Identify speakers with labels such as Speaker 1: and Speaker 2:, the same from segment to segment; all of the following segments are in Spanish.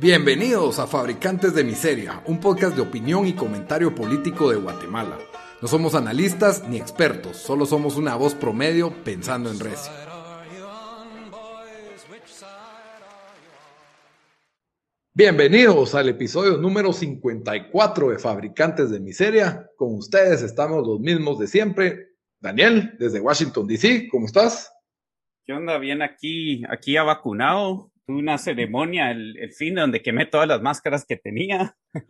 Speaker 1: Bienvenidos a Fabricantes de Miseria, un podcast de opinión y comentario político de Guatemala. No somos analistas ni expertos, solo somos una voz promedio pensando en recio. Bienvenidos al episodio número 54 de Fabricantes de Miseria. Con ustedes estamos los mismos de siempre. Daniel, desde Washington, D.C., ¿cómo estás?
Speaker 2: ¿Qué onda? Bien aquí, aquí ya vacunado. Tuve una ceremonia el, el fin de donde quemé todas las máscaras que tenía.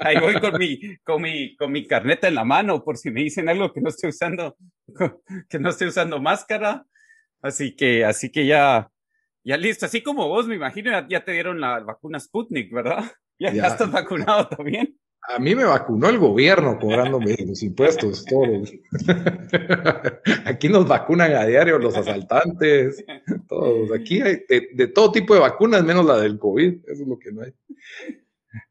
Speaker 2: Ahí voy con mi, con mi, con mi carneta en la mano por si me dicen algo que no estoy usando, que no estoy usando máscara. Así que, así que ya, ya listo. Así como vos, me imagino, ya, te dieron la vacuna Sputnik, ¿verdad? Ya, ya. ya estás vacunado también.
Speaker 1: A mí me vacunó el gobierno cobrándome los impuestos, todos. Aquí nos vacunan a diario los asaltantes, todos. Aquí hay de, todo tipo de vacunas, menos la del COVID, eso es lo que no hay.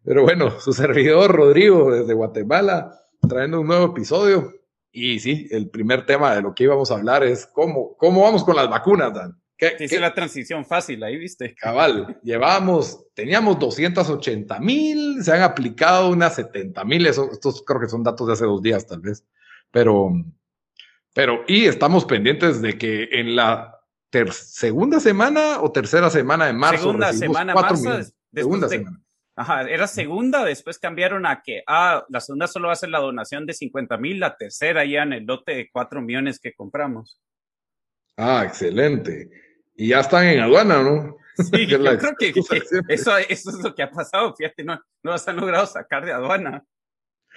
Speaker 1: Pero bueno, su servidor Rodrigo desde Guatemala, trayendo un nuevo episodio. Y sí, el primer tema de lo que íbamos a hablar es cómo, cómo vamos con las vacunas, Dan.
Speaker 2: ¿Qué, Hice la transición fácil, ahí viste.
Speaker 1: Cabal, llevamos, teníamos 280 mil, se han aplicado unas 70 mil, estos creo que son datos de hace dos días tal vez, pero, pero, y estamos pendientes de que en la segunda semana o tercera semana de marzo.
Speaker 2: Segunda semana, marzo, segunda semana. Ajá, era segunda, después cambiaron a que, ah, la segunda solo va a ser la donación de 50 mil, la tercera ya en el lote de 4 millones que compramos.
Speaker 1: Ah, excelente y ya están en aduana, ¿no?
Speaker 2: Sí, yo creo que, eso, es lo que ha pasado, fíjate, no, no las han logrado sacar de aduana.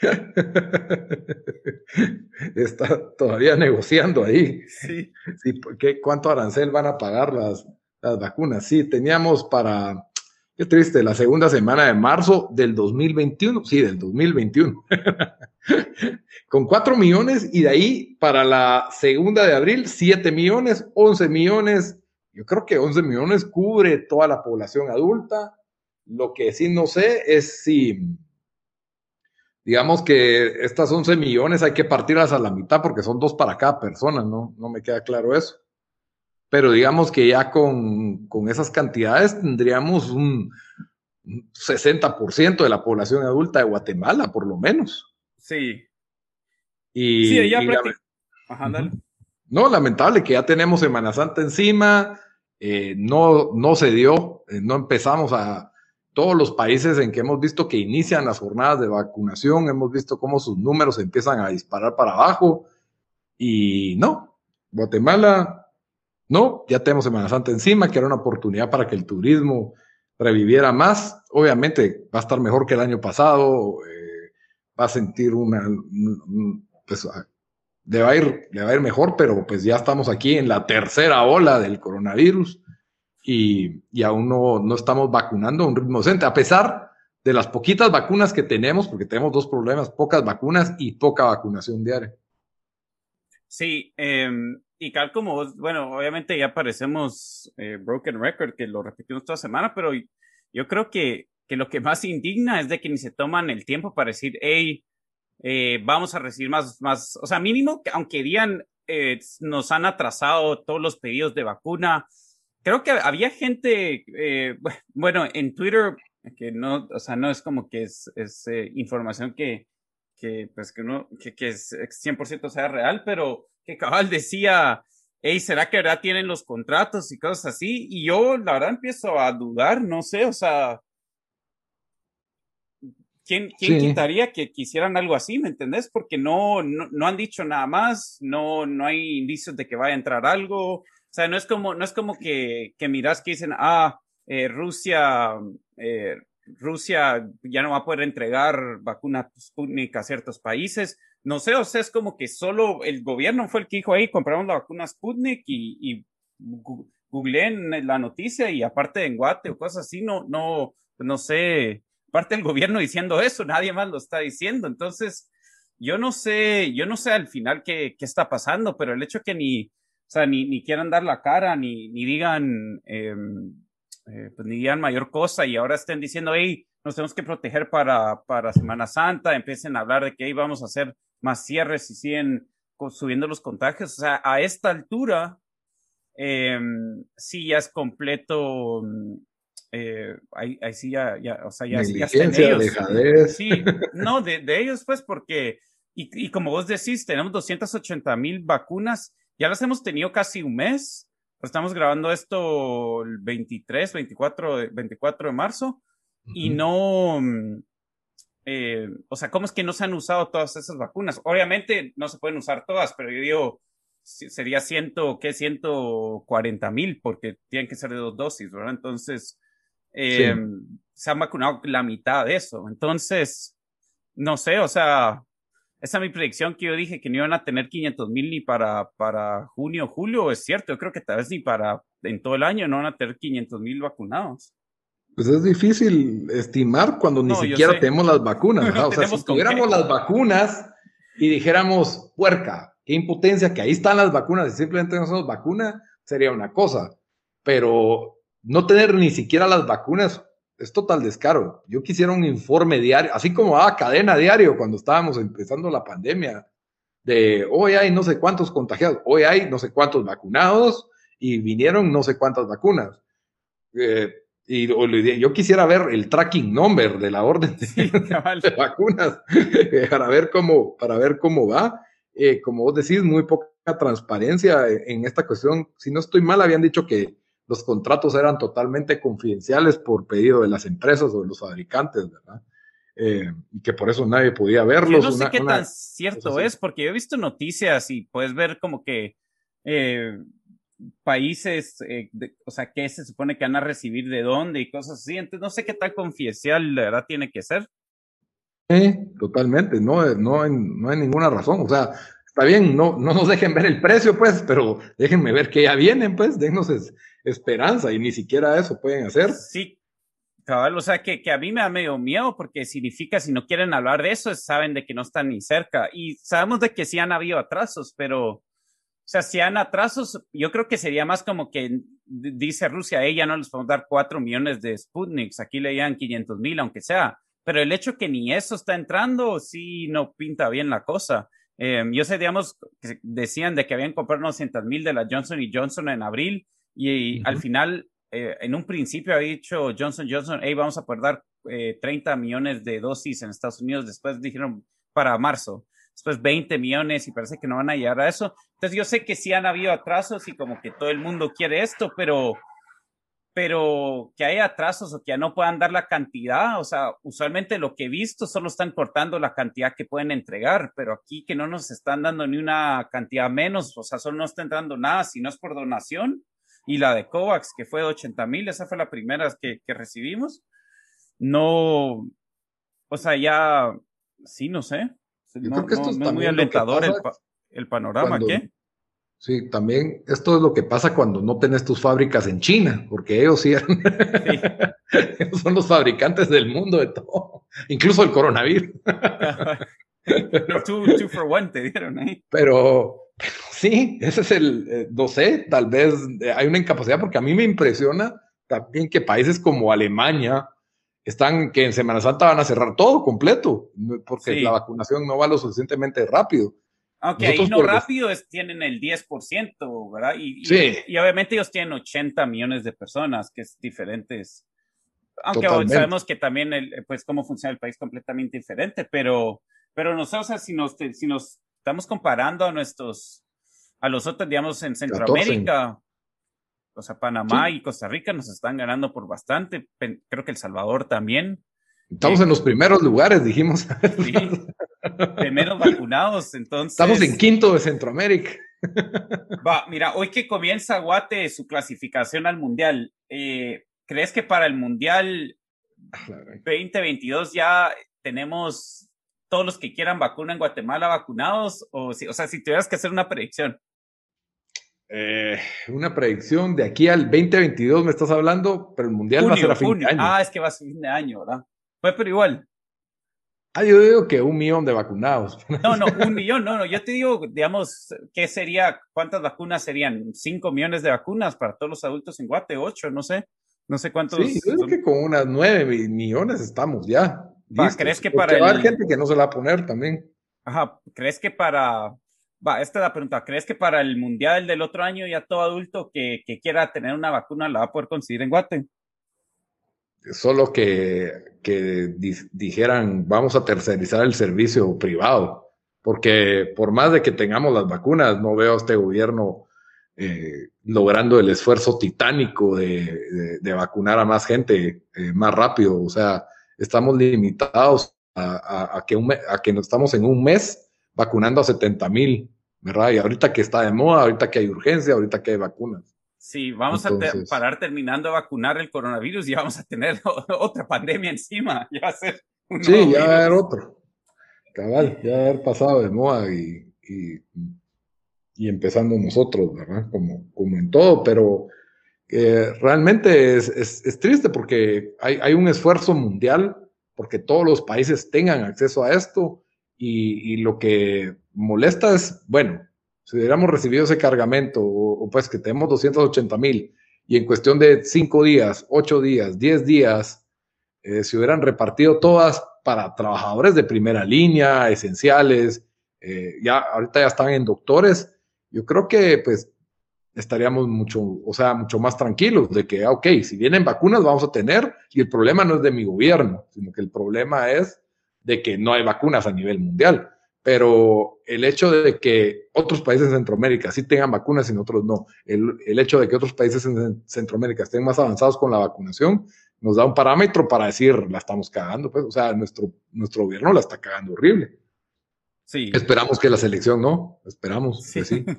Speaker 1: Está todavía negociando ahí. Sí. sí ¿qué, ¿Cuánto arancel van a pagar las, las vacunas? Sí, teníamos para, qué triste, la segunda semana de marzo del 2021, sí, del 2021, con 4 millones y de ahí para la segunda de abril, 7 millones, 11 millones, yo creo que 11 millones cubre toda la población adulta. Lo que sí no sé es si, digamos que estas 11 millones hay que partirlas a la mitad porque son dos para cada persona, ¿no? No me queda claro eso. Pero digamos que ya con, esas cantidades tendríamos un 60% de la población adulta de Guatemala, por lo menos.
Speaker 2: Sí.
Speaker 1: Y, sí, ya Ajá, dale. No, lamentable que ya tenemos Semana Santa encima, eh, no, no se dio, eh, no empezamos a todos los países en que hemos visto que inician las jornadas de vacunación, hemos visto cómo sus números empiezan a disparar para abajo y no, Guatemala, no, ya tenemos Semana Santa encima, que era una oportunidad para que el turismo reviviera más, obviamente va a estar mejor que el año pasado, eh, va a sentir una, pues, le va, a ir, le ir mejor, pero pues ya estamos aquí en la tercera ola del coronavirus y, y aún no, no, estamos vacunando a un ritmo decente, a pesar de las poquitas vacunas que tenemos, porque tenemos dos problemas, pocas vacunas y poca vacunación diaria.
Speaker 2: Sí, em, y tal como bueno, obviamente ya parecemos eh, Broken Record, que lo repetimos toda semana, pero yo creo que, que lo que más indigna es de que ni se toman el tiempo para decir, hey, eh, vamos a recibir más, más, o sea, mínimo, aunque digan, eh, nos han atrasado todos los pedidos de vacuna. Creo que había gente, eh, bueno, en Twitter, que no, o sea, no es como que es, es información que, que, pues, que, no, que, que es 100% sea real, pero que cabal decía, hey, ¿será que verdad tienen los contratos y cosas así? Y yo, la verdad, empiezo a dudar, no sé, o sea, ¿Quién, quitaría que quisieran algo así, me entendés? Porque no, no, han dicho nada más, no, no hay indicios de que vaya a entrar algo. O sea, no es como, no es como que, que miras que dicen, ah, eh, Rusia, eh, Rusia ya no va a poder entregar vacunas Sputnik a ciertos países. No sé, o sea, es como que solo el gobierno fue el que dijo, ahí compramos la vacuna Sputnik y, y googleen la noticia y aparte en Guate o cosas así, no, no, no sé, parte del gobierno diciendo eso, nadie más lo está diciendo. Entonces, yo no sé, yo no sé al final qué, está pasando, pero el hecho que ni, o sea, ni, quieran dar la cara, ni, digan, em, eh, pues ni digan mayor cosa y ahora estén diciendo, hey, nos tenemos que proteger para, Semana Santa, empiecen a hablar de que vamos a hacer más cierres y siguen subiendo los contagios. O sea, a esta altura, eh, sí ya es completo eh, ahí, sí ya, ya, o sea, ya, ya están ellos. Sí, no, de, de, ellos pues porque, y, y como vos decís, tenemos 280 mil vacunas, ya las hemos tenido casi un mes, estamos grabando esto el 23, 24, 24 de marzo, y no, mm, eh, o sea, ¿cómo es que no se han usado todas esas vacunas? Obviamente no se pueden usar todas, pero yo digo, sería ciento, ¿qué? 140 mil, porque tienen que ser de dos dosis, ¿verdad? Entonces, eh, se han vacunado la mitad de eso. Entonces, no sé, o sea, esa es mi predicción que yo dije que no iban a tener 500 mil ni para, para junio, julio, es cierto, yo creo que tal vez ni para en todo el año no van a tener 500 mil vacunados.
Speaker 1: Pues es difícil estimar cuando ni siquiera tenemos las vacunas. o sea, si tuviéramos las vacunas y dijéramos, puerca, qué impotencia, que ahí están las vacunas y simplemente no somos vacuna, sería una cosa. Pero no tener ni siquiera las vacunas es total descaro. Yo quisiera un informe diario, así como a cadena diario cuando estábamos empezando la pandemia, de hoy hay no sé cuántos contagiados, hoy hay no sé cuántos vacunados y vinieron no sé cuántas vacunas. Eh, y yo quisiera ver el tracking number de la orden de, vacunas para ver cómo, para ver cómo va. Eh, como vos decís, muy poca transparencia en esta cuestión. Si no estoy mal, habían dicho que los contratos eran totalmente confidenciales por pedido de las empresas o de los fabricantes, ¿verdad? Eh, y que por eso nadie podía verlos.
Speaker 2: Yo no sé qué tan cierto es, porque yo he visto noticias y puedes ver como que eh, países, eh, o sea, qué se supone que van a recibir de dónde y cosas así. Entonces, no sé qué tan confidencial la verdad tiene que ser.
Speaker 1: Sí, totalmente, no, no, hay, no hay ninguna razón. O sea, está bien, no, no nos dejen ver el precio, pues, pero déjenme ver que ya vienen, pues, dennos esperanza y ni siquiera eso pueden hacer.
Speaker 2: Sí, cabal, o sea, que, que a mí me da medio miedo porque significa si no quieren hablar de eso, saben de que no están ni cerca y sabemos de que sí han habido atrasos, pero o sea, si han atrasos, yo creo que sería más como que dice Rusia, ella no les podemos dar cuatro millones de Sputniks, aquí le dan 500 mil, aunque sea. Pero el hecho que ni eso está entrando, sí no pinta bien la cosa. Em, yo sé, digamos, que decían de que habían comprado 900 mil de la Johnson y Johnson en abril y, al final, eh, en un principio había dicho Johnson Johnson, hey, vamos a poder dar 30 eh, millones de dosis en Estados Unidos. Después dijeron para marzo después 20 millones y parece que no van a llegar a eso. Entonces yo sé que sí han habido atrasos y como que todo el mundo quiere esto, pero, pero que haya atrasos o que ya no puedan dar la cantidad, o sea, usualmente lo que he visto solo están cortando la cantidad que pueden entregar, pero aquí que no nos están dando ni una cantidad menos, o sea, solo no está entrando nada, si no es por donación. Y la de COVAX, que fue de 80 mil, esa fue la primera que, que recibimos. No, o sea, ya, sí, no sé. Yo creo que esto es muy alentador el, panorama, ¿qué?
Speaker 1: Sí, también esto es lo que pasa cuando no tenés tus fábricas en China, porque ellos sí, son los fabricantes del mundo de todo, incluso el coronavirus.
Speaker 2: two, for one te dieron ahí.
Speaker 1: Pero, sí, ese es el, eh, no sé, tal vez eh, hay una incapacidad, porque a mí me impresiona también que países como Alemania, están que en Semana Santa van a cerrar todo completo, porque la vacunación no va lo suficientemente rápido.
Speaker 2: Aunque ahí no rápido es, tienen el 10%, ¿verdad? Y, y, obviamente ellos tienen 80 millones de personas, que es diferentes. Aunque sabemos que también, el, pues, cómo funciona el país completamente diferente, pero, pero no sé, o sea, si nos, si nos estamos comparando a nuestros, a los otros, digamos, en Centroamérica, o sea, Panamá y Costa Rica nos están ganando por bastante. Creo que El Salvador también.
Speaker 1: Estamos en los primeros lugares, dijimos. Sí,
Speaker 2: primeros vacunados, entonces.
Speaker 1: Estamos en quinto de Centroamérica.
Speaker 2: Va, mira, hoy que comienza Guate su clasificación al Mundial, eh, ¿crees que para el Mundial 2022 ya tenemos todos los que quieran vacuna en Guatemala vacunados? O, si, o sea, si tuvieras que hacer una predicción.
Speaker 1: Eh, una predicción de aquí al 2022 me estás hablando, pero el mundial va a ser a fin de año.
Speaker 2: Ah, es que va a ser fin de año, ¿verdad? Pues, pero igual.
Speaker 1: Ah, yo digo que un millón de vacunados.
Speaker 2: No, no, un millón, no, no. Yo te digo, digamos, ¿qué sería? ¿Cuántas vacunas serían? ¿Cinco millones de vacunas para todos los adultos en Guate? ¿Ocho? No sé. No sé cuántos.
Speaker 1: Sí, yo creo que con unas nueve millones estamos ya.
Speaker 2: ¿Crees que para.
Speaker 1: Va gente que no se la va a poner también.
Speaker 2: Ajá. ¿Crees que para Va, esta es la pregunta. ¿Crees que para el mundial del otro año ya todo adulto que, quiera tener una vacuna la va a poder conseguir en Guate?
Speaker 1: solo que, que dijeran vamos a tercerizar el servicio privado, porque por más de que tengamos las vacunas, no veo a este gobierno eh, logrando el esfuerzo titánico de, de, vacunar a más gente eh, más rápido. O sea, estamos limitados a, a, que, a que estamos en un mes vacunando a 70 mil, ¿verdad? Y ahorita que está de moda, ahorita que hay urgencia, ahorita que hay vacunas.
Speaker 2: Sí, vamos a parar terminando de vacunar el coronavirus y vamos a tener otra pandemia encima. Ya va a ser
Speaker 1: Sí, ya va a haber otro. Cabal, ya va a haber pasado de moda y, y, y empezando nosotros, ¿verdad? Como, como en todo, pero eh, realmente es, es, es, triste porque hay, hay, un esfuerzo mundial porque todos los países tengan acceso a esto y, y lo que molesta es, bueno, si hubiéramos recibido ese cargamento, o, pues que tenemos 280 mil, y en cuestión de cinco días, ocho días, diez días, eh, se hubieran repartido todas para trabajadores de primera línea, esenciales, eh, ya ahorita ya están en doctores, yo creo que pues estaríamos mucho, o sea, mucho más tranquilos de que, ah, ok, si vienen vacunas vamos a tener, y el problema no es de mi gobierno, sino que el problema es de que no hay vacunas a nivel mundial pero el hecho de que otros países en Centroamérica sí tengan vacunas y nosotros no, el, el, hecho de que otros países en Centroamérica estén más avanzados con la vacunación, nos da un parámetro para decir, la estamos cagando, pues, o sea, nuestro, nuestro gobierno la está cagando horrible. Sí. Esperamos que la selección no, esperamos sí. que sí.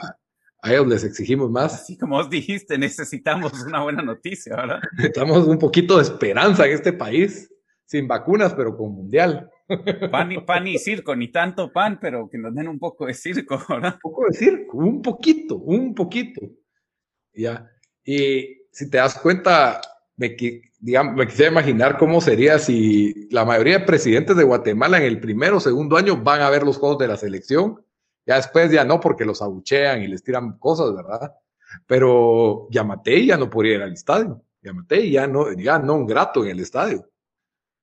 Speaker 1: A, ellos les exigimos más.
Speaker 2: Así como os dijiste, necesitamos una buena noticia, ¿verdad?
Speaker 1: Necesitamos un poquito de esperanza en este país, sin vacunas, pero con mundial.
Speaker 2: Pan y, pan y circo, ni tanto pan, pero que nos den un poco de circo, ¿verdad?
Speaker 1: Un poco de circo, un poquito, un poquito. Ya. Y si te das cuenta, me, digamos, me quisiera imaginar cómo sería si la mayoría de presidentes de Guatemala en el primero o segundo año van a ver los juegos de la selección. Ya después ya no, porque los abuchean y les tiran cosas, ¿verdad? Pero Yamate ya no podría ir al estadio. Yamate ya no, ya no un grato en el estadio.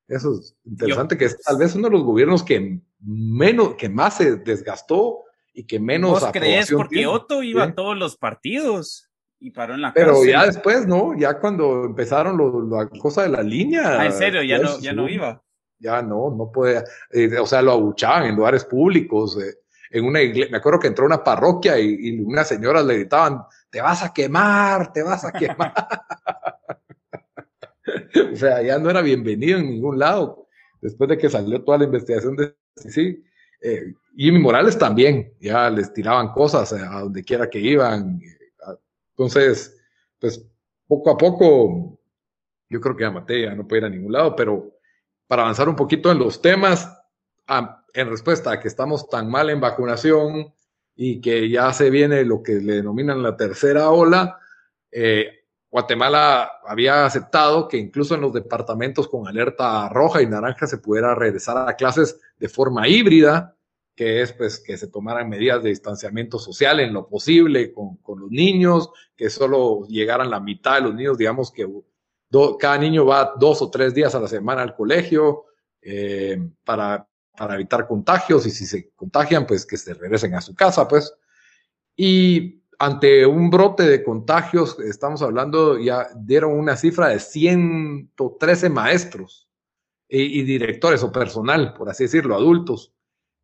Speaker 1: Eso es interesante, que es tal vez uno de los gobiernos que menos, que más se desgastó y que menos
Speaker 2: ¿Vos crees? Porque Otto iba a todos los partidos y paró en la
Speaker 1: Pero ya después, ¿no? Ya cuando empezaron la cosa de la línea.
Speaker 2: Ah, en serio, ya, no, ya no iba.
Speaker 1: Ya no, no puede, eh, o sea, lo abuchaban en lugares públicos. Eh, en una iglesia, me acuerdo que entró una parroquia y, y unas señoras le gritaban, te vas a quemar, te vas a quemar. o sea, ya no era bienvenido en ningún lado. Después de que salió toda la investigación de sí, eh, y Morales también, ya les tiraban cosas a donde quiera que iban. Entonces, pues poco a poco, yo creo que ya no puede ir a ningún lado, pero para avanzar un poquito en los temas, en respuesta a que estamos tan mal en vacunación y que ya se viene lo que le denominan la tercera ola, eh, Guatemala había aceptado que incluso en los departamentos con alerta roja y naranja se pudiera regresar a clases de forma híbrida, que es pues que se tomaran medidas de distanciamiento social en lo posible con, los niños, que solo llegaran la mitad de los niños, digamos que cada niño va dos o tres días a la semana al colegio eh, para, para evitar contagios y si se contagian, pues que se regresen a su casa, pues. Y ante un brote de contagios, estamos hablando, ya dieron una cifra de 113 maestros y, directores o personal, por así decirlo, adultos,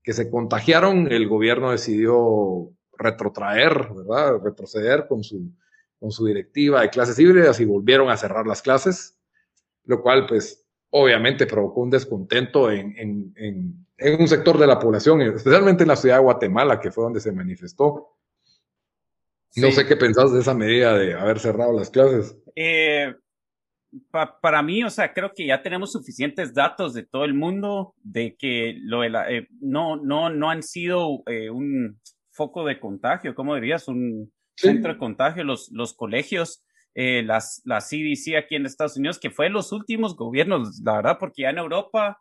Speaker 1: que se contagiaron. El gobierno decidió retrotraer, ¿verdad? Retroceder con su, con su directiva de clases híbridas y volvieron a cerrar las clases, lo cual, pues, obviamente provocó un descontento en, en, en, en un sector de la población, especialmente en la ciudad de Guatemala, que fue donde se manifestó no sé qué pensás de esa medida de haber cerrado las clases.
Speaker 2: Eh, para mí, o sea, creo que ya tenemos suficientes datos de todo el mundo de que lo de la, eh, no, no, no han sido eh, un foco de contagio, ¿cómo dirías? Un centro de contagio, los, los colegios, las, la CDC aquí en Estados Unidos, que fue los últimos gobiernos, la verdad, porque ya en Europa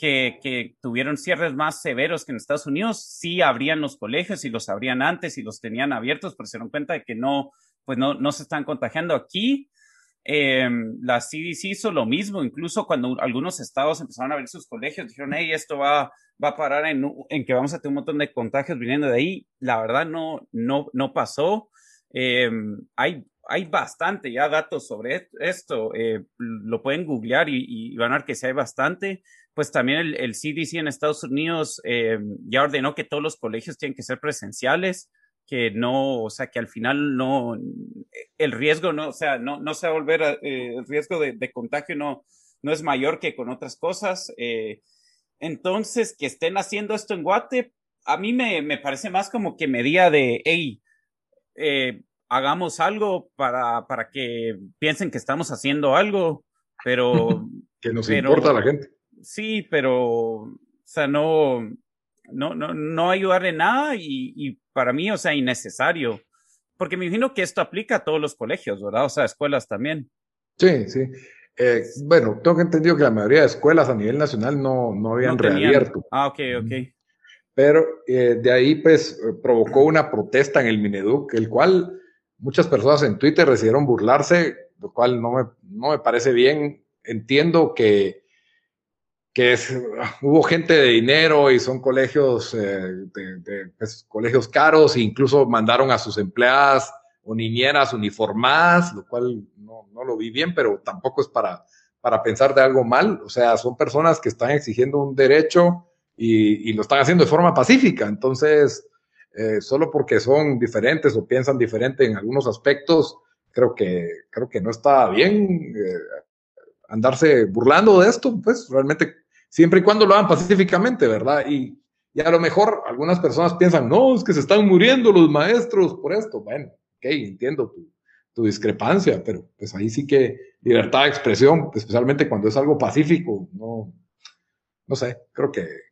Speaker 2: que, tuvieron cierres más severos que en Estados Unidos, sí abrían los colegios y los abrían antes y los tenían abiertos, pero se dieron cuenta de que no, pues no, no se están contagiando aquí. Em, la CDC hizo lo mismo, incluso cuando algunos estados empezaron a abrir sus colegios, dijeron, hey, esto va, va a parar en, en, que vamos a tener un montón de contagios viniendo de ahí. La verdad no, no, no pasó. Em, hay hay bastante ya datos sobre esto. Eh, lo pueden googlear y, van a ver que sí hay bastante. Pues también el, CDC en Estados Unidos eh, ya ordenó que todos los colegios tienen que ser presenciales, que no, o sea, que al final no, el riesgo no, o sea, no, no se va a volver, eh, el riesgo de, de, contagio no, no es mayor que con otras cosas. entonces, que estén haciendo esto en Guate, a mí me, me parece más como que medida de, hey, eh, hagamos algo para, para que piensen que estamos haciendo algo, pero...
Speaker 1: que nos importa a la gente.
Speaker 2: Sí, pero, o sea, no, no, no, no ayudarle nada y, y, para mí, o sea, innecesario. Porque me imagino que esto aplica a todos los colegios, ¿verdad? O sea, escuelas también.
Speaker 1: Sí, sí. Eh, bueno, tengo entendido que la mayoría de escuelas a nivel nacional no, no habían reabierto.
Speaker 2: Ah, ok, ok.
Speaker 1: Pero eh, de ahí, pues, provocó una protesta en el Mineduc, el cual Muchas personas en Twitter decidieron burlarse, lo cual no me, no me parece bien. Entiendo que, que hubo gente de dinero y son colegios, eh, pues, colegios caros e incluso mandaron a sus empleadas o niñeras uniformadas, lo cual no, no lo vi bien, pero tampoco es para, para pensar de algo mal. O sea, son personas que están exigiendo un derecho y lo están haciendo de forma pacífica. Entonces, eh, solo porque son diferentes o piensan diferente en algunos aspectos, creo que, creo que no está bien eh, andarse burlando de esto, pues realmente siempre y cuando lo hagan pacíficamente, ¿verdad? Y, y, a lo mejor algunas personas piensan, no, es que se están muriendo los maestros por esto. Bueno, ok, entiendo tu, tu discrepancia, pero pues ahí sí que libertad de expresión, especialmente cuando es algo pacífico, no, no sé, creo que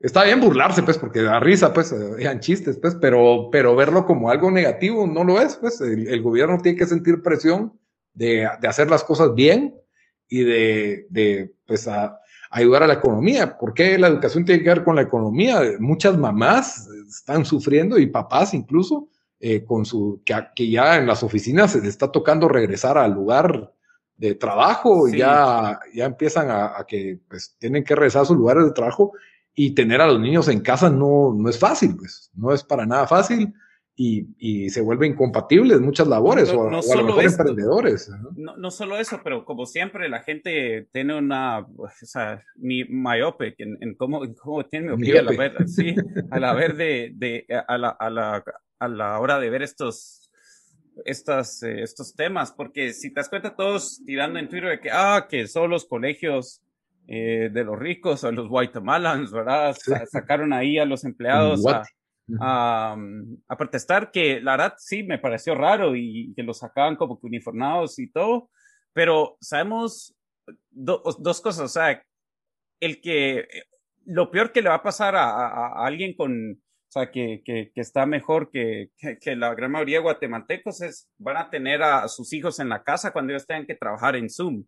Speaker 1: está bien burlarse, pues, porque da risa, pues, eran chistes, pues, pero, pero verlo como algo negativo no lo es, pues, el, gobierno tiene que sentir presión de, de, hacer las cosas bien y de, de pues, a, ayudar a la economía. ¿Por qué la educación tiene que ver con la economía? Muchas mamás están sufriendo y papás incluso, eh, con su, que, que, ya en las oficinas se les está tocando regresar al lugar de trabajo, ya, ya empiezan a, a, que pues tienen que regresar a sus lugares de trabajo y tener a los niños en casa no, no es fácil, pues, no es para nada fácil y, y se vuelven incompatibles muchas labores o, a lo mejor emprendedores.
Speaker 2: ¿no? ¿no? solo eso, pero como siempre la gente tiene una, o sea, mi myope en, en cómo, cómo tiene mi a la ver, sí, a la ver de, de a, la, a, la, a la hora de ver estos estas, eh, estos temas, porque si te das cuenta, todos tirando en Twitter de que, ah, que son los colegios eh, de los ricos o los Guatemalans, ¿verdad? Sacaron ahí a los empleados a, a, protestar, que la verdad sí me pareció raro y que los sacaban como que uniformados y todo, pero sabemos dos cosas, o sea, el que lo peor que le va a pasar a, alguien con, o sea, que, que, que está mejor que, que, la gran mayoría de guatemaltecos es, van a tener a sus hijos en la casa cuando ellos tengan que trabajar en Zoom.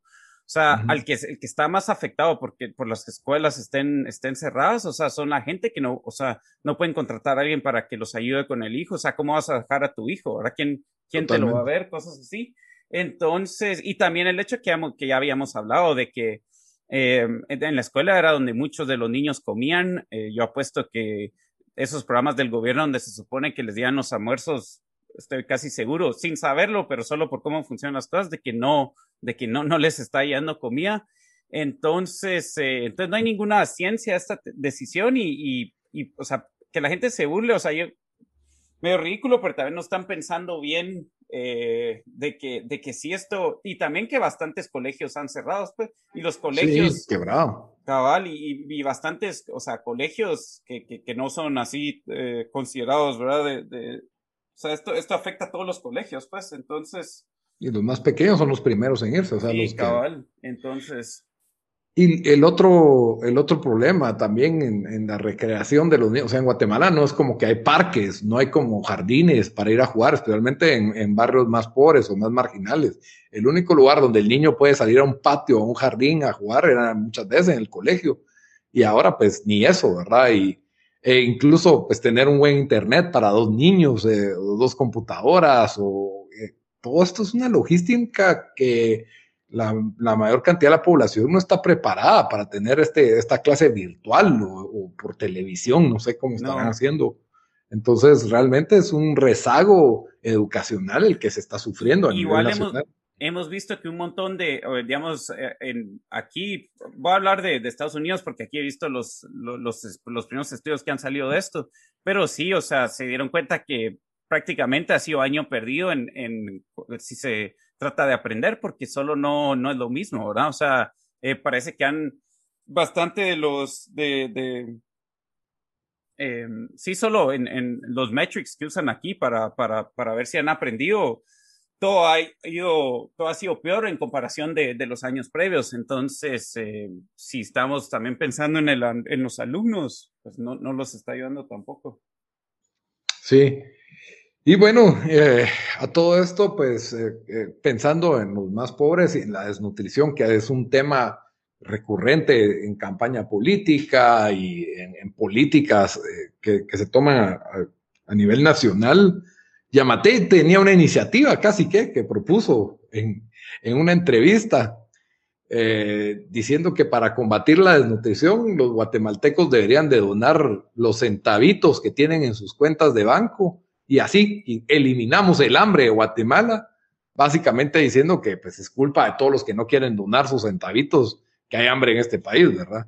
Speaker 2: O sea, al que, el que está más afectado porque por las escuelas estén, estén cerradas, o sea, son la gente que no, o sea, no pueden contratar a alguien para que los ayude con el hijo. O sea, ¿cómo vas a dejar a tu hijo? ¿Ahora quién, quién te lo va a ver? Cosas así. Entonces, y también el hecho que, que ya habíamos hablado de que eh, en la escuela era donde muchos de los niños comían. Eh, yo apuesto que esos programas del gobierno donde se supone que les dieran los almuerzos estoy casi seguro, sin saberlo, pero solo por cómo funcionan las cosas, de que no, de que no, no les está yendo comida. Entonces, eh, entonces no hay ninguna ciencia a esta decisión y, y, y, o sea, que la gente se burle, o sea, yo, medio ridículo, pero también no están pensando bien eh, de, que, de que si esto, y también que bastantes colegios han cerrado, pues, y los colegios...
Speaker 1: Sí, quebrado.
Speaker 2: Cabal, y, y, bastantes, o sea, colegios que, que, que no son así eh, considerados, ¿verdad? De, de, o sea, esto, esto afecta a todos los colegios, pues, entonces...
Speaker 1: Y los más pequeños son los primeros en irse, o sea,
Speaker 2: sí,
Speaker 1: los
Speaker 2: cabal. Entonces...
Speaker 1: Y el otro, el otro problema también en, en, la recreación de los niños, o sea, en Guatemala no es como que hay parques, no hay como jardines para ir a jugar, especialmente en, en, barrios más pobres o más marginales. El único lugar donde el niño puede salir a un patio o a un jardín a jugar era muchas veces en el colegio. Y ahora pues ni eso, ¿verdad? Y, e incluso pues tener un buen internet para dos niños, eh, dos computadoras, o eh, todo esto es una logística que la, la, mayor cantidad de la población no está preparada para tener este, esta clase virtual o, por televisión, no sé cómo estarán haciendo. Entonces, realmente es un rezago educacional el que se está sufriendo a
Speaker 2: Igual nivel nacional. Hemos, visto que un montón de, digamos, eh, en, aquí, voy a hablar de, Estados Unidos porque aquí he visto los, los, los, primeros estudios que han salido de esto, pero sí, o sea, se dieron cuenta que prácticamente ha sido año perdido en, en si se trata de aprender, porque solo no, no es lo mismo, ¿verdad? O sea, eh, parece que han bastante de los, de, de eh, sí, solo en, en, los metrics que usan aquí para, para, para ver si han aprendido, todo ha, ido, todo ha sido peor en comparación de, los años previos. Entonces, eh, si estamos también pensando en, el, en los alumnos, pues no, no los está ayudando tampoco.
Speaker 1: Sí, y bueno, eh, a todo esto, pues eh, pensando en los más pobres y en la desnutrición, que es un tema recurrente en campaña política y en, políticas que, se toman a, nivel nacional, Yamate tenía una iniciativa casi que, que propuso en, en una entrevista diciendo que para combatir la desnutrición los guatemaltecos deberían de donar los centavitos que tienen en sus cuentas de banco y así eliminamos el hambre de Guatemala, básicamente diciendo que pues es culpa de todos los que no quieren donar sus centavitos que hay hambre en este país, ¿verdad?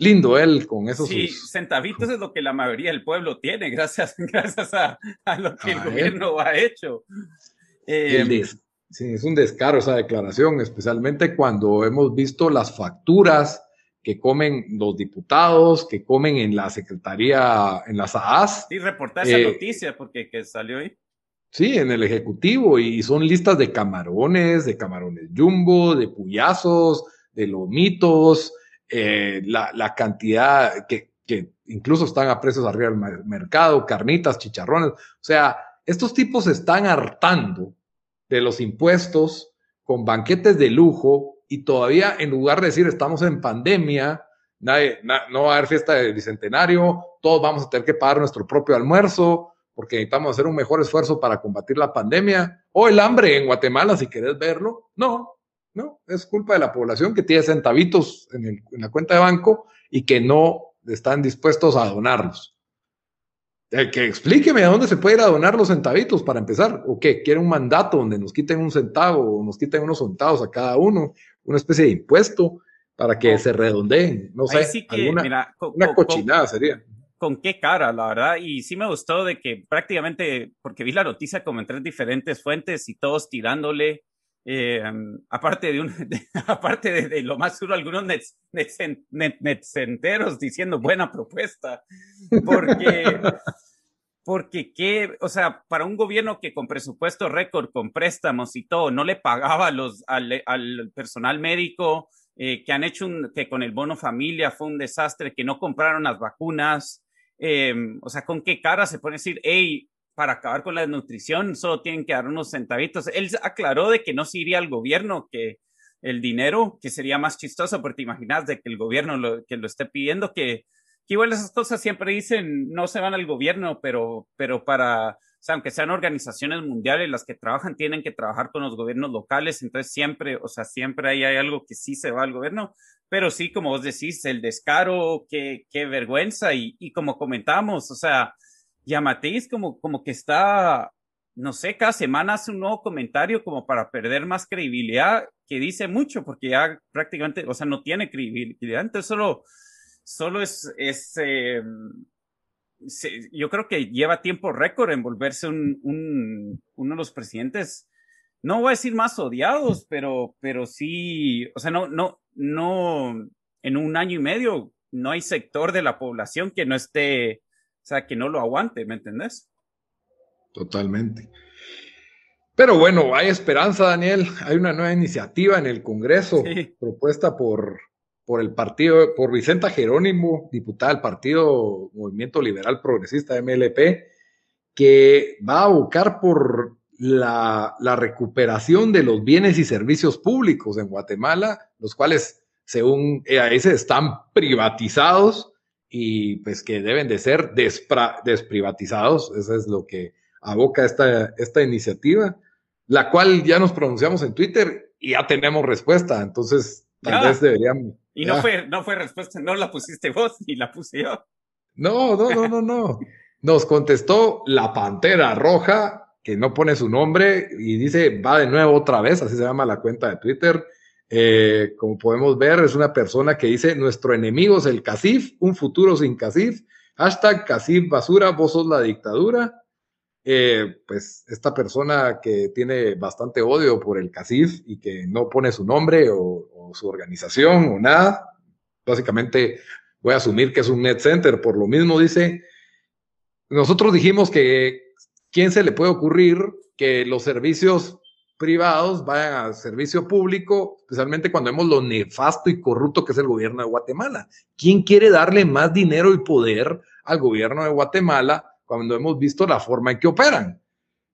Speaker 1: Lindo él con esos.
Speaker 2: Sí, centavitos es lo que la mayoría del pueblo tiene, gracias, gracias a, lo que el gobierno ha hecho.
Speaker 1: Eh, sí, es un descaro esa declaración, especialmente cuando hemos visto las facturas que comen los diputados, que comen en la Secretaría, en las AAS.
Speaker 2: Sí, reportar esa eh, noticia porque que salió ahí.
Speaker 1: Sí, en el Ejecutivo, y son listas de camarones, de camarones jumbo, de puyazos, de lomitos, eh, la, cantidad que, incluso están a precios arriba del mercado, carnitas, chicharrones. O sea, estos tipos están hartando de los impuestos con banquetes de lujo y todavía en lugar de decir estamos en pandemia, nadie, no va a haber fiesta de bicentenario, todos vamos a tener que pagar nuestro propio almuerzo porque necesitamos hacer un mejor esfuerzo para combatir la pandemia o el hambre en Guatemala, si querés verlo. No, no, es culpa de la población que tiene centavitos en, en la cuenta de banco y que no están dispuestos a donarlos. Eh, que explíqueme a dónde se puede ir a donar los centavitos para empezar. ¿O qué? ¿Quiere un mandato donde nos quiten un centavo o nos quiten unos centavos a cada uno? Una especie de impuesto para que se redondeen. No sé, alguna, una cochinada sería.
Speaker 2: Con qué cara, la verdad. Y sí me gustó de que prácticamente, porque vi la noticia como en tres diferentes fuentes y todos tirándole eh, aparte de un, aparte de, lo más duro, algunos net, net, diciendo buena propuesta, porque, porque qué, o sea, para un gobierno que con presupuesto récord, con préstamos y todo, no le pagaba los, al, al personal médico, eh, que han hecho un, que con el bono familia fue un desastre, que no compraron las vacunas, eh, o sea, con qué cara se a decir, hey, para acabar con la desnutrición, solo tienen que dar unos centavitos. Él aclaró de que no se iría al gobierno, que el dinero, que sería más chistoso, porque imaginas de que el gobierno lo, que lo esté pidiendo, que, que igual esas cosas siempre dicen, no se van al gobierno, pero, pero para, o sea, aunque sean organizaciones mundiales las que trabajan, tienen que trabajar con los gobiernos locales, entonces siempre, o sea, siempre hay, hay algo que sí se va al gobierno, pero sí, como vos decís, el descaro, qué, qué vergüenza, y, y como comentamos, o sea, y como, como que está, no sé, cada semana hace un nuevo comentario como para perder más credibilidad, que dice mucho, porque ya prácticamente, o sea, no tiene credibilidad, entonces solo, solo es, es eh, yo creo que lleva tiempo récord en volverse un, un, uno de los presidentes, no voy a decir más odiados, pero, pero sí, o sea, no, no, no, en un año y medio no hay sector de la población que no esté o sea, que no lo aguante, ¿me entendés?
Speaker 1: Totalmente. Pero bueno, hay esperanza, Daniel. Hay una nueva iniciativa en el Congreso propuesta por, por el partido, por Vicenta Jerónimo, diputada del Partido Movimiento Liberal Progresista MLP, que va a buscar por la, la, recuperación de los bienes y servicios públicos en Guatemala, los cuales, según EAS, están privatizados y pues que deben de ser desprivatizados. Eso es lo que aboca esta, esta iniciativa, la cual ya nos pronunciamos en Twitter y ya tenemos respuesta. Entonces, tal vez deberíamos.
Speaker 2: Y no fue, no fue respuesta, no la pusiste vos ni la puse yo.
Speaker 1: No, no, no, no, no. Nos contestó la Pantera Roja, que no pone su nombre y dice, va de nuevo otra vez, así se llama la cuenta de Twitter. Eh, como podemos ver, es una persona que dice, nuestro enemigo es el CACIF, un futuro sin CACIF. Hashtag CACIF basura, vos sos la dictadura. Eh, pues esta persona que tiene bastante odio por el CACIF y que no pone su nombre o, su organización o nada, básicamente voy a asumir que es un net center. Por lo mismo dice, nosotros dijimos que quién se le puede ocurrir que los servicios privados vayan al servicio público, especialmente cuando vemos lo nefasto y corrupto que es el gobierno de Guatemala. ¿Quién quiere darle más dinero y poder al gobierno de Guatemala cuando hemos visto la forma en que operan.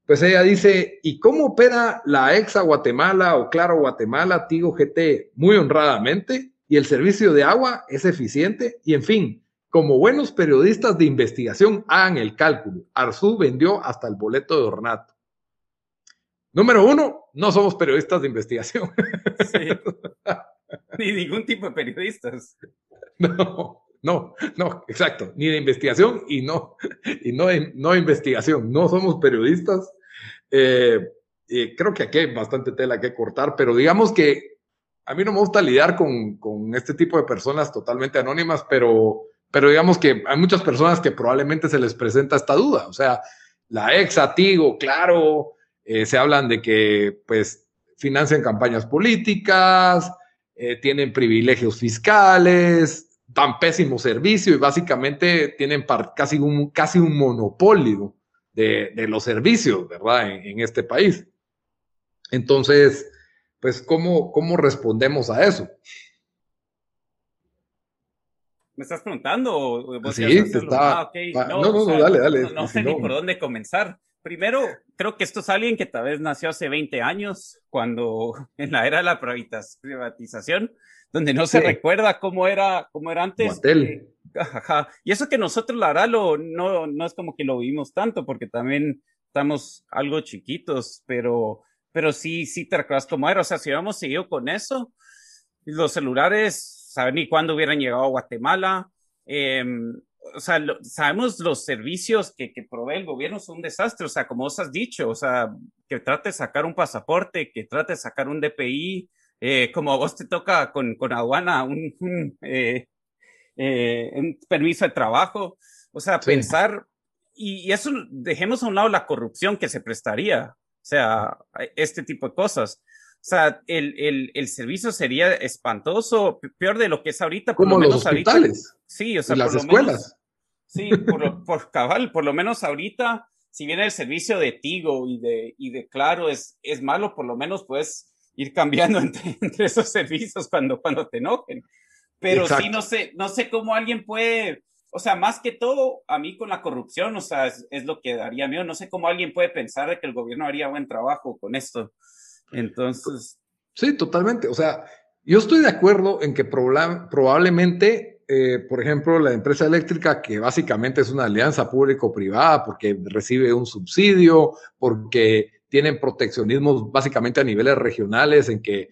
Speaker 1: Pues ella dice, ¿y cómo opera la EXA Guatemala o Claro Guatemala, Tigo GT? Muy honradamente, y el servicio de agua es eficiente, y en fin, como buenos periodistas de investigación, hagan el cálculo. Arzú vendió hasta el boleto de ornato. Número uno, no somos periodistas de investigación. Sí.
Speaker 2: Ni ningún tipo de periodistas.
Speaker 1: No. No, no, exacto, ni de investigación y no, y no, no investigación. No somos periodistas. Eh, creo que aquí hay bastante tela que cortar, pero digamos que a mí no me gusta lidiar con, con este tipo de personas totalmente anónimas, pero, pero digamos que hay muchas personas que probablemente se les presenta esta duda. O sea, la ex Atigo, claro, eh, se hablan de que pues financian campañas políticas, eh, tienen privilegios fiscales, tan pésimo servicio y básicamente tienen casi, un, casi un monopolio de, los servicios, ¿verdad? En, este país. Entonces, pues, ¿cómo, ¿cómo respondemos a eso?
Speaker 2: ¿Me estás preguntando?
Speaker 1: sí, está... Ah, no, no, no, dale, dale.
Speaker 2: No, sé ni por dónde comenzar. Primero, creo que esto es alguien que tal vez nació hace 20 años, cuando en la era de la privatización, donde no se recuerda cómo era, cómo era antes. Eh, y eso que nosotros, la verdad, lo, no, no es como que lo vimos tanto, porque también estamos algo chiquitos, pero, pero sí, sí te recuerdas cómo era. O sea, si hubiéramos seguido con eso, los celulares, saben ni cuándo hubieran llegado a Guatemala. Em, o sea, sabemos los servicios que, que, provee el gobierno son un desastre, o sea, como os has dicho, o sea, que trate de sacar un pasaporte, que trate de sacar un DPI, eh, como a vos te toca con, con aduana un, un, eh, eh, un, permiso de trabajo, o sea, pensar, y, y, eso dejemos a un lado la corrupción que se prestaría, o sea, este tipo de cosas. O sea, el, el, el servicio sería espantoso, peor de lo que es ahorita.
Speaker 1: Por Como lo menos los hospitales.
Speaker 2: Ahorita, sí, o sea,
Speaker 1: las escuelas.
Speaker 2: sí, por, por cabal, por lo menos ahorita, si bien el servicio de Tigo y de, y de Claro es, es malo, por lo menos pues ir cambiando entre, esos servicios cuando, cuando te enojen. Pero sí, no sé, no sé cómo alguien puede, o sea, más que todo, a mí con la corrupción, o sea, es, lo que daría miedo. No sé cómo alguien puede pensar de que el gobierno haría buen trabajo con esto. Entonces.
Speaker 1: Sí, totalmente. O sea, yo estoy de acuerdo en que probablemente, eh, por ejemplo, la empresa eléctrica, que básicamente es una alianza público-privada porque recibe un subsidio, porque tienen proteccionismos básicamente a niveles regionales en que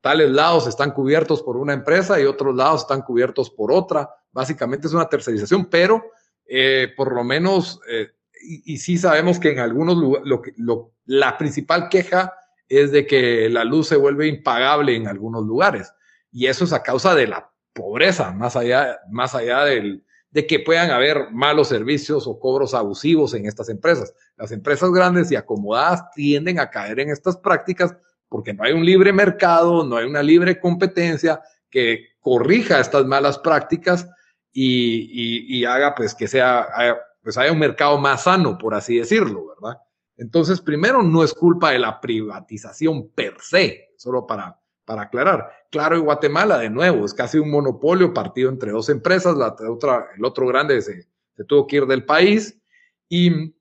Speaker 1: tales lados están cubiertos por una empresa y otros lados están cubiertos por otra. Básicamente es una tercerización, pero eh, por lo menos, eh, y, sí sabemos que en algunos lugares, lo, la principal queja es de que la luz se vuelve impagable en algunos lugares. Y eso es a causa de la pobreza, más allá, más allá del, de que puedan haber malos servicios o cobros abusivos en estas empresas. Las empresas grandes y acomodadas tienden a caer en estas prácticas porque no hay un libre mercado, no hay una libre competencia que corrija estas malas prácticas y, haga pues que sea, pues haya un mercado más sano, por así decirlo, ¿verdad? Entonces, primero, no es culpa de la privatización per se, solo para, para aclarar. Claro, y Guatemala, de nuevo, es casi un monopolio partido entre dos empresas, la otra, el otro grande se, se tuvo que ir del país y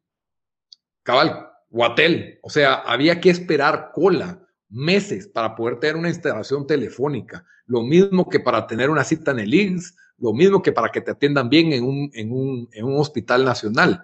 Speaker 1: cabal, Guatel, o sea, había que esperar cola meses para poder tener una instalación telefónica, lo mismo que para tener una cita en el INS, lo mismo que para que te atiendan bien en un, en un, en un hospital nacional.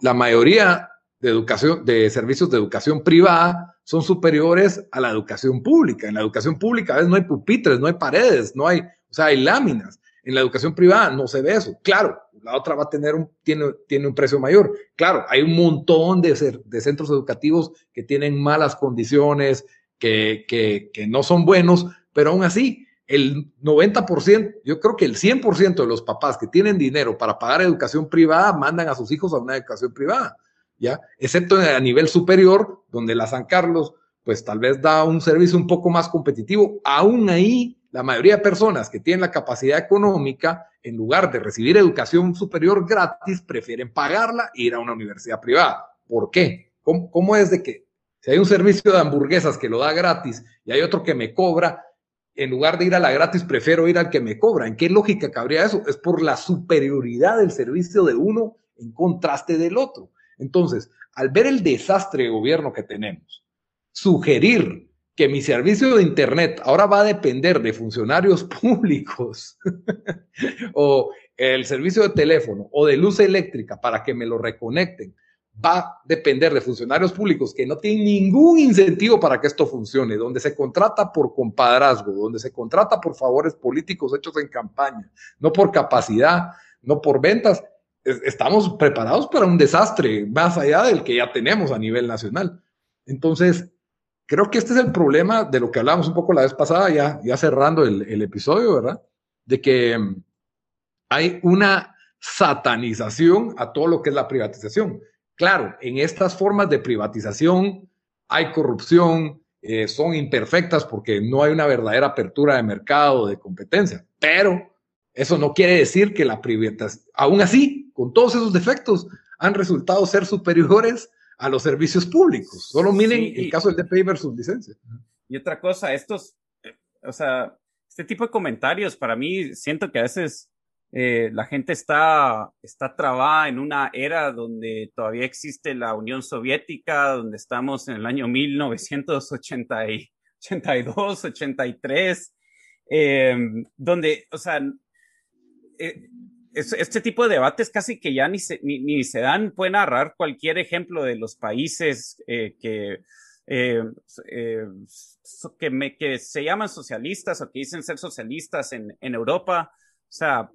Speaker 1: La mayoría de educación, de servicios de educación privada son superiores a la educación pública. En la educación pública a veces no hay pupitres, no hay paredes, no hay, o sea, hay láminas. En la educación privada no se ve eso. Claro, la otra va a tener un, tiene, tiene un precio mayor. Claro, hay un montón de, de centros educativos que tienen malas condiciones, que, que, que no son buenos, pero aún así, el 90%, yo creo que el 100% de los papás que tienen dinero para pagar educación privada mandan a sus hijos a una educación privada, ¿ya? Excepto a nivel superior, donde la San Carlos, pues tal vez da un servicio un poco más competitivo. Aún ahí, la mayoría de personas que tienen la capacidad económica, en lugar de recibir educación superior gratis, prefieren pagarla e ir a una universidad privada. ¿Por qué? ¿Cómo, cómo es de que si hay un servicio de hamburguesas que lo da gratis y hay otro que me cobra, en lugar de ir a la gratis, prefiero ir al que me cobra. ¿En qué lógica cabría eso? Es por la superioridad del servicio de uno en contraste del otro. Entonces, al ver el desastre de gobierno que tenemos, sugerir que mi servicio de Internet ahora va a depender de funcionarios públicos o el servicio de teléfono o de luz eléctrica para que me lo reconecten, va a depender de funcionarios públicos que no tienen ningún incentivo para que esto funcione, donde se contrata por compadrazgo, donde se contrata por favores políticos hechos en campaña, no por capacidad, no por ventas. Estamos preparados para un desastre más allá del que ya tenemos a nivel nacional. Entonces, creo que este es el problema de lo que hablamos un poco la vez pasada, ya, ya cerrando el, el episodio, ¿verdad? De que mm, hay una satanización a todo lo que es la privatización. Claro, en estas formas de privatización hay corrupción, eh, son imperfectas porque no hay una verdadera apertura de mercado, de competencia, pero eso no quiere decir que la privatización, aún así, con todos esos defectos, han resultado ser superiores a los servicios públicos. Solo miren el caso del DPI versus licencia.
Speaker 2: Y otra cosa, estos, eh, o sea, este tipo de comentarios para mí siento que a veces eh, la gente está, está trabada en una era donde todavía existe la Unión Soviética, donde estamos en el año 1982, 83, eh, donde, o sea, eh, este tipo de debates casi que ya ni se, ni, se dan, pueden narrar cualquier ejemplo de los países que, que, me, que se llaman socialistas o que dicen ser socialistas en, en Europa. O sea,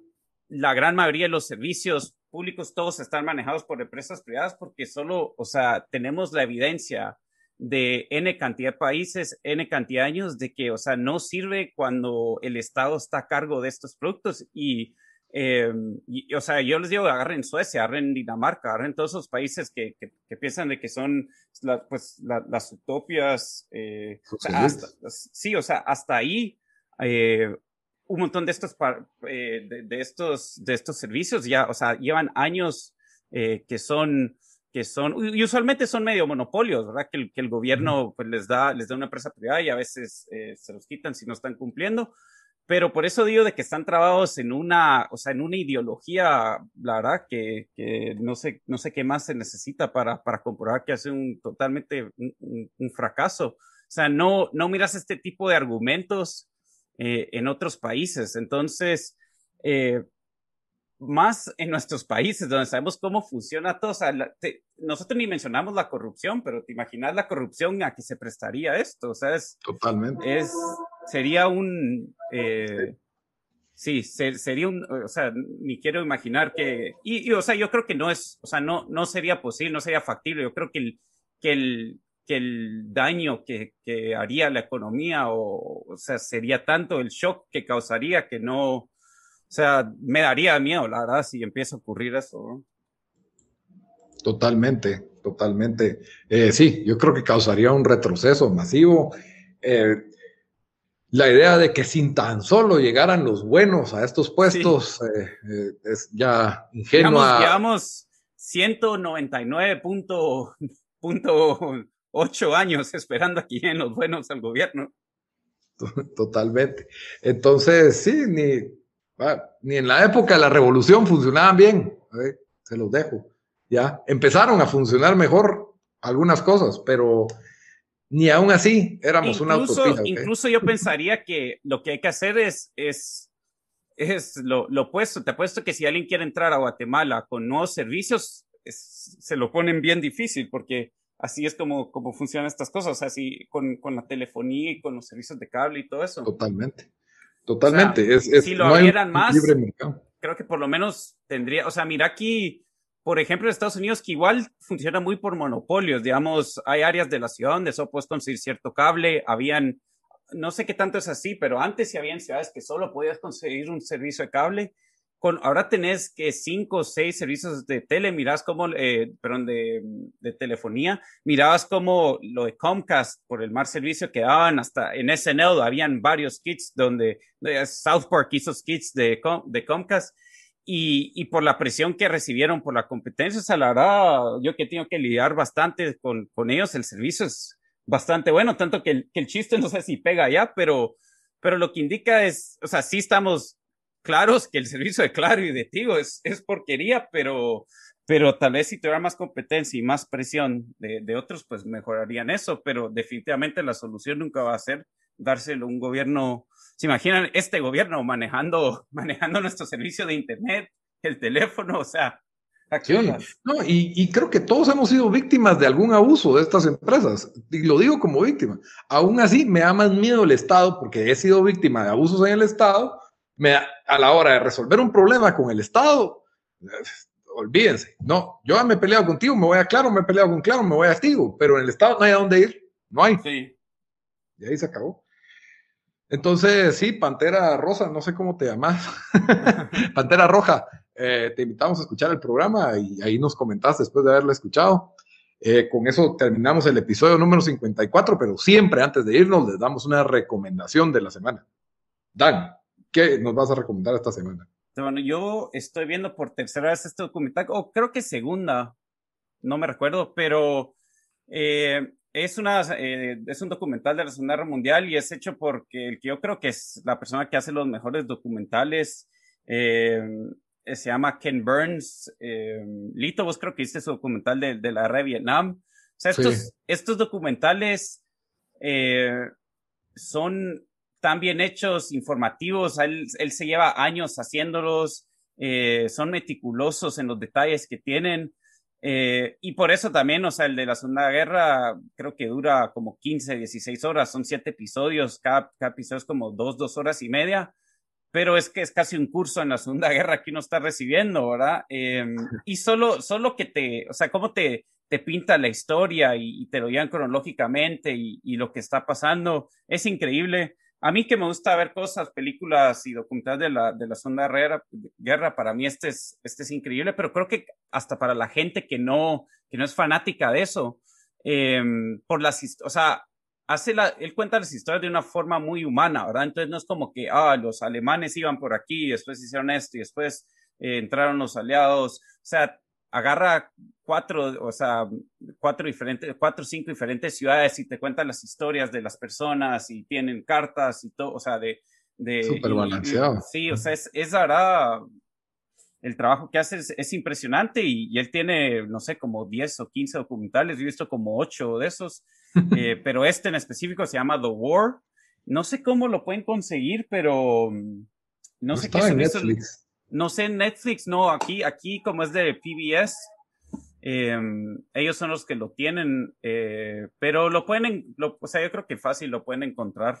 Speaker 2: la gran mayoría de los servicios públicos todos están manejados por empresas privadas porque solo, o sea, tenemos la evidencia de N cantidad de países, N cantidad de años de que, o sea, no sirve cuando el Estado está a cargo de estos productos y, eh, o sea, yo les digo, agarren Suecia, agarren Dinamarca, agarren todos esos países que, que, piensan de que son, pues, las utopias, eh, sí, o sea, hasta ahí, eh, un montón de estos, eh, de, estos, de estos servicios ya, o sea, llevan años eh, que son, que son, y usualmente son medio monopolios, ¿verdad? Que el, que el gobierno pues, les, da, les da una empresa privada y a veces eh, se los quitan si no están cumpliendo. Pero por eso digo de que están trabados en una, o sea, en una ideología, la verdad, que, que no, sé, no sé qué más se necesita para, para comprobar que hace un totalmente un, un fracaso. O sea, no, no miras este tipo de argumentos eh, en otros países. Entonces, eh, más en nuestros países, donde sabemos cómo funciona todo. nosotros ni mencionamos la corrupción, pero te imaginas la corrupción a que se prestaría esto. O sea, es.
Speaker 1: Totalmente.
Speaker 2: Es, sería un. Eh, sí, sería un. O sea, ni quiero imaginar que. Y, o sea, yo creo que no es. O sea, no, no sería posible, no sería factible. Yo creo que el, que el, que el daño que, que haría la economía o, o sea, sería tanto el shock que causaría que no, o sea, me daría miedo, la verdad, si empieza a ocurrir eso.
Speaker 1: Totalmente, totalmente. Eh, sí, yo creo que causaría un retroceso masivo. Eh, la idea de que sin tan solo llegaran los buenos a estos puestos eh, es ya ingenua.
Speaker 2: Llevamos, 199 punto, punto ocho años esperando aquí en los buenos al gobierno.
Speaker 1: Totalmente. Entonces, sí, ni, ni en la época de la revolución funcionaban bien. Se los dejo. Ya empezaron a funcionar mejor algunas cosas, pero ni aún así éramos una utopía.
Speaker 2: Incluso yo pensaría que lo que hay que hacer es, es, es lo, lo opuesto. Te apuesto que si alguien quiere entrar a Guatemala con nuevos servicios, se lo ponen bien difícil porque así es como, como funcionan estas cosas, así con, con, la telefonía y con los servicios de cable y todo eso.
Speaker 1: Totalmente, totalmente. es,
Speaker 2: si lo abrieran más, creo que por lo menos tendría, o sea, mira aquí, por ejemplo, en Estados Unidos, que igual funciona muy por monopolios, digamos, hay áreas de la ciudad donde solo puedes conseguir cierto cable, habían, no sé qué tanto es así, pero antes sí habían ciudades que solo podías conseguir un servicio de cable ahora tenés que cinco o seis servicios de tele, mirás como, eh, perdón, de, de, telefonía, mirabas como lo de Comcast por el mar servicio que daban hasta en SNL, habían varios kits donde South Park hizo kits de, de Comcast y, y, por la presión que recibieron por la competencia, o sea, la verdad, yo que tengo que lidiar bastante con, con ellos, el servicio es bastante bueno, tanto que el, que el chiste no sé si pega ya, pero, pero lo que indica es, o sea, sí estamos claros que el servicio de Claro y de Tigo es, es porquería, pero, pero tal vez si tuviera más competencia y más presión de, de, otros, pues mejorarían eso, pero definitivamente la solución nunca va a ser dárselo a un gobierno, se imaginan este gobierno manejando, manejando nuestro servicio de Internet, el teléfono, o sea,
Speaker 1: no, y, y, creo que todos hemos sido víctimas de algún abuso de estas empresas, y lo digo como víctima. Aún así, me da más miedo el Estado porque he sido víctima de abusos en el Estado me, a la hora de resolver un problema con el Estado, olvídense, no, yo me he peleado contigo, me voy a Claro, me he peleado con Claro, me voy a Tigo, pero en el Estado no hay a dónde ir, no hay. Sí. Y ahí se acabó. Entonces, sí, Pantera Rosa, no sé cómo te llamas. Pantera Roja, eh, te invitamos a escuchar el programa y ahí nos comentaste después de haberlo escuchado. Eh, con eso terminamos el episodio número 54, pero siempre antes de irnos les damos una recomendación de la semana. Dan. ¿Qué nos vas a recomendar esta semana?
Speaker 2: Bueno, yo estoy viendo por tercera vez este documental, o creo que segunda, no me recuerdo, pero eh, es, una, eh, es un documental de la Segunda Guerra Mundial y es hecho porque el que yo creo que es la persona que hace los mejores documentales eh, se llama Ken Burns. Lito, vos creo que hiciste su documental de, de la guerra de Vietnam. O sea, estos, estos documentales son están bien hechos, informativos, él, él se lleva años haciéndolos, eh, son meticulosos en los detalles que tienen. Eh, y por eso también, o sea, el de la Segunda Guerra creo que dura como 15, 16 horas, son siete episodios, cada, episodio es como dos, dos horas y media, pero es que es casi un curso en la Segunda Guerra que uno está recibiendo, ¿verdad? Em, y solo, solo que te, o sea, cómo te, te pinta la historia y, te lo llevan cronológicamente y, y, lo que está pasando, es increíble. A mí que me gusta ver cosas, películas y documentales de la, de la Segunda guerra, para mí este es, este es increíble, pero creo que hasta para la gente que no, que no es fanática de eso, em, por las, o sea, hace la, él cuenta las historias de una forma muy humana, ¿verdad? Entonces no es como que, ah, los alemanes iban por aquí, después hicieron esto y después eh, entraron los aliados, o sea, agarra cuatro, o sea, cuatro diferentes, cuatro o cinco diferentes ciudades y te cuentan las historias de las personas y tienen cartas y todo, o sea, de... de
Speaker 1: Súper balanceado.
Speaker 2: sí, o sea, es, es verdad, el trabajo que hace es, impresionante y, él tiene, no sé, como 10 o 15 documentales, yo he visto como 8 de esos, eh, pero este en específico se llama The War. No sé cómo lo pueden conseguir, pero mm, no, sé qué Netflix. No sé, Netflix, no, aquí, aquí como es de PBS, em, ellos son los que lo tienen, eh, pero lo pueden, lo, o sea, yo creo que fácil lo pueden encontrar.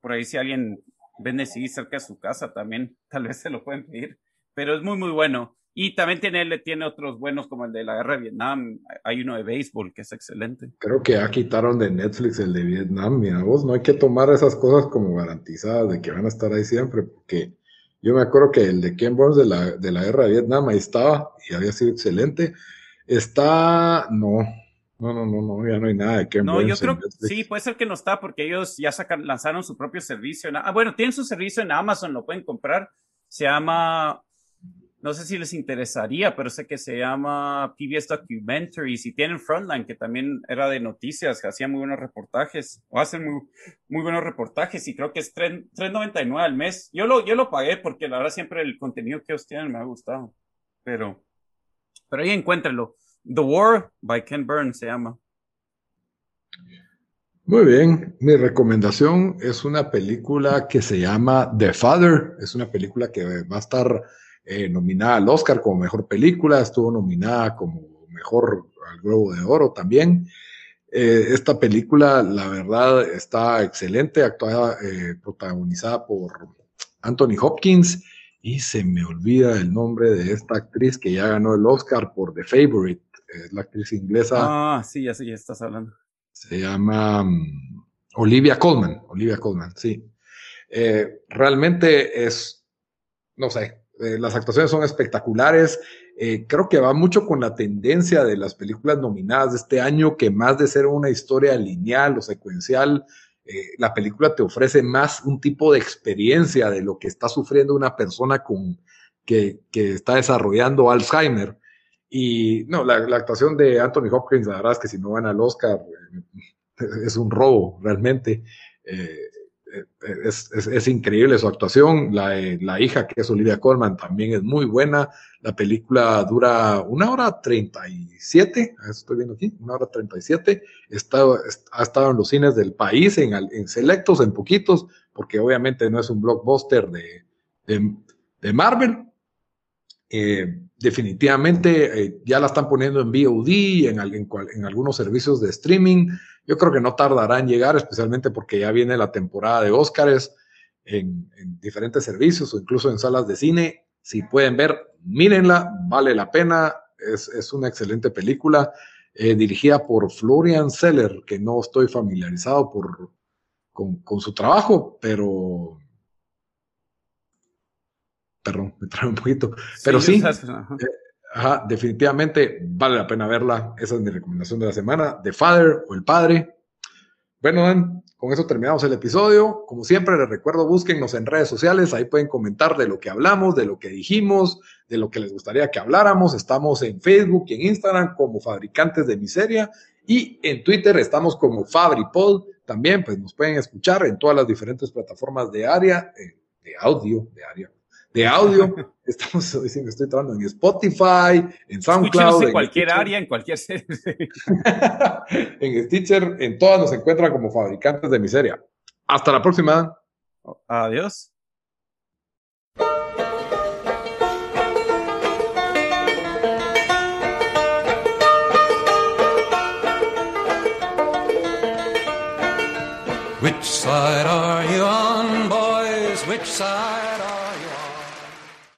Speaker 2: Por ahí si alguien vende sí cerca de su casa también, tal vez se lo pueden pedir, pero es muy, muy bueno. Y también tiene, tiene otros buenos como el de la guerra de Vietnam. Hay uno de béisbol que es excelente.
Speaker 1: Creo que ya quitaron de Netflix el de Vietnam. Mira, vos no hay que tomar esas cosas como garantizadas de que van a estar ahí siempre, porque yo me acuerdo que el de Ken Burns de la, de la guerra de Vietnam ahí estaba y había sido excelente. Está, no, no, no, no, no, ya no hay nada de Ken
Speaker 2: no, Burns. Yo creo que sí, puede ser que no está porque ellos ya sacan, lanzaron su propio servicio. Ah, bueno, tienen su servicio en Amazon, lo pueden comprar. Se llama no sé si les interesaría, pero sé que se llama PBS Documentary. Si tienen Frontline, que también era de noticias, que hacía muy buenos reportajes, o hacen muy, buenos reportajes, y creo que es 3.99 al mes. Yo lo, yo lo pagué porque la verdad siempre el contenido que ellos tienen me ha gustado. Pero, pero ahí encuéntrenlo. The War by Ken Burns se llama.
Speaker 1: Muy bien, mi recomendación es una película que se llama The Father. Es una película que va a estar eh, nominada al Oscar como mejor película, estuvo nominada como mejor al Globo de Oro también. Eh, esta película, la verdad, está excelente, actuada, eh, protagonizada por Anthony Hopkins Y se me olvida el nombre de esta actriz que ya ganó el Oscar por The Favorite. Es la actriz inglesa.
Speaker 2: Ah, sí, ya sé, ya estás hablando.
Speaker 1: Se llama mm, Olivia Colman. Olivia Colman, sí. Eh, realmente es, no sé, eh, las actuaciones son espectaculares. Eh, creo que va mucho con la tendencia de las películas nominadas de este año, que más de ser una historia lineal o secuencial, la película te ofrece más un tipo de experiencia de lo que está sufriendo una persona con, que, está desarrollando Alzheimer. Y no, la, actuación de Anthony Hopkins, la verdad es que si no van al Oscar, es un robo realmente. Eh, es, es, es, increíble su actuación. La, la, hija, que es Olivia Colman, también es muy buena. La película dura una hora treinta y siete, estoy viendo aquí, una hora treinta y siete. Ha estado en los cines del país, en, en, selectos, en poquitos, porque obviamente no es un blockbuster de, de, de Marvel. Eh, definitivamente eh, ya la están poniendo en VOD, en, en, en, algunos servicios de streaming. Yo creo que no tardará en llegar, especialmente porque ya viene la temporada de Óscares en, diferentes servicios o incluso en salas de cine. Si pueden ver, mírenla, vale la pena. Es, es una excelente película eh, dirigida por Florian Seller, que no estoy familiarizado con, con su trabajo, pero perdón, me trae un poquito. Pero sí, eh, definitivamente vale la pena verla. Esa es mi recomendación de la semana, The Father o El Padre. Bueno, Dan, con eso terminamos el episodio. Como siempre, les recuerdo, búsquennos en redes sociales, ahí pueden comentar de lo que hablamos, de lo que dijimos, de lo que les gustaría que habláramos. Estamos en Facebook y en Instagram como Fabricantes de Miseria y en Twitter estamos como FabriPod. También, pues nos pueden escuchar en todas las diferentes plataformas de área, eh, de audio, de área, de audio. Estamos, estoy trabajando en Spotify, en SoundCloud.
Speaker 2: en cualquier área, en cualquier serie.
Speaker 1: en Stitcher, en todas nos encuentran como fabricantes de miseria. Hasta la próxima.
Speaker 2: Adiós. Which side are you on, boys? Which side